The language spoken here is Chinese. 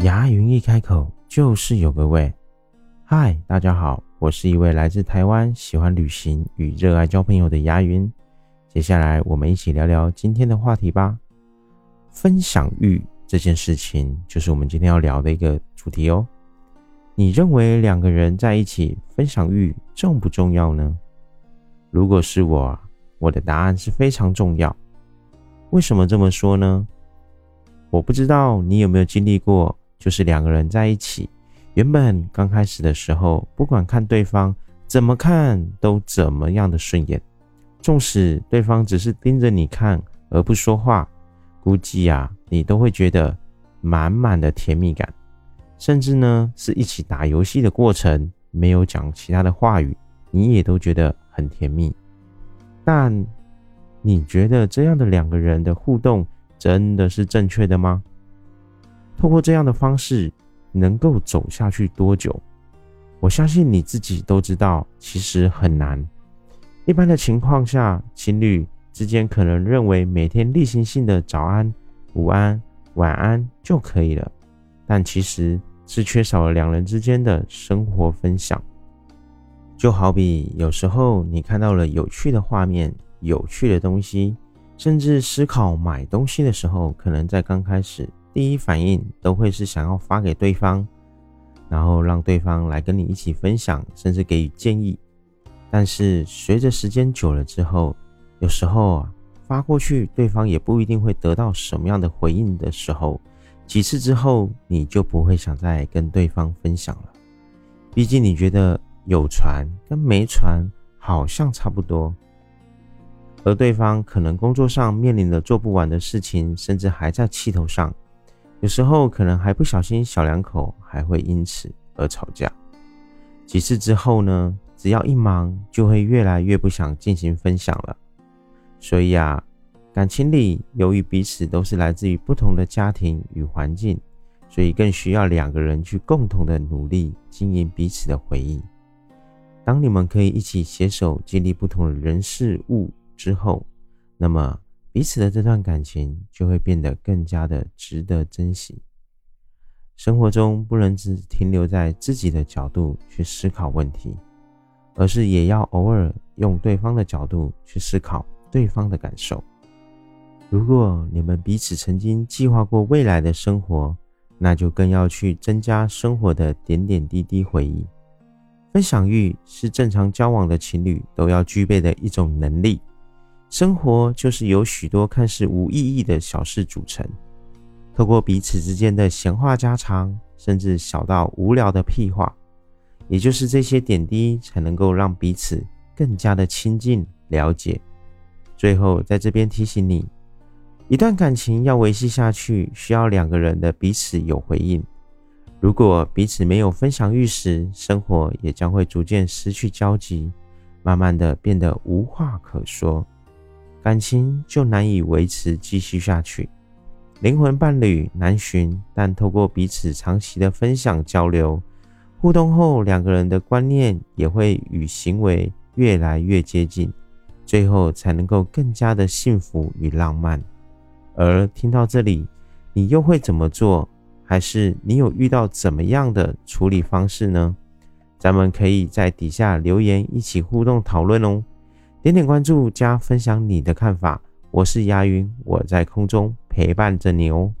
牙云一开口就是有个味。嗨，大家好，我是一位来自台湾、喜欢旅行与热爱交朋友的牙云。接下来，我们一起聊聊今天的话题吧。分享欲这件事情，就是我们今天要聊的一个主题哦。你认为两个人在一起分享欲重不重要呢？如果是我，我的答案是非常重要。为什么这么说呢？我不知道你有没有经历过，就是两个人在一起，原本刚开始的时候，不管看对方怎么看都怎么样的顺眼，纵使对方只是盯着你看而不说话，估计呀，你都会觉得满满的甜蜜感，甚至呢是一起打游戏的过程，没有讲其他的话语，你也都觉得很甜蜜。但你觉得这样的两个人的互动？真的是正确的吗？透过这样的方式，能够走下去多久？我相信你自己都知道，其实很难。一般的情况下，情侣之间可能认为每天例行性的早安、午安、晚安就可以了，但其实是缺少了两人之间的生活分享。就好比有时候你看到了有趣的画面、有趣的东西。甚至思考买东西的时候，可能在刚开始第一反应都会是想要发给对方，然后让对方来跟你一起分享，甚至给予建议。但是随着时间久了之后，有时候啊发过去，对方也不一定会得到什么样的回应的时候，几次之后你就不会想再跟对方分享了。毕竟你觉得有传跟没传好像差不多。而对方可能工作上面临着做不完的事情，甚至还在气头上，有时候可能还不小心，小两口还会因此而吵架。几次之后呢，只要一忙，就会越来越不想进行分享了。所以啊，感情里由于彼此都是来自于不同的家庭与环境，所以更需要两个人去共同的努力经营彼此的回忆。当你们可以一起携手经历不同的人事物。之后，那么彼此的这段感情就会变得更加的值得珍惜。生活中不能只停留在自己的角度去思考问题，而是也要偶尔用对方的角度去思考对方的感受。如果你们彼此曾经计划过未来的生活，那就更要去增加生活的点点滴滴回忆。分享欲是正常交往的情侣都要具备的一种能力。生活就是由许多看似无意义的小事组成，透过彼此之间的闲话家常，甚至小到无聊的屁话，也就是这些点滴，才能够让彼此更加的亲近了解。最后，在这边提醒你，一段感情要维系下去，需要两个人的彼此有回应。如果彼此没有分享欲时，生活也将会逐渐失去交集，慢慢的变得无话可说。感情就难以维持继续下去，灵魂伴侣难寻，但透过彼此长期的分享交流互动后，两个人的观念也会与行为越来越接近，最后才能够更加的幸福与浪漫。而听到这里，你又会怎么做？还是你有遇到怎么样的处理方式呢？咱们可以在底下留言一起互动讨论哦。点点关注加分享你的看法，我是牙云，我在空中陪伴着你哦。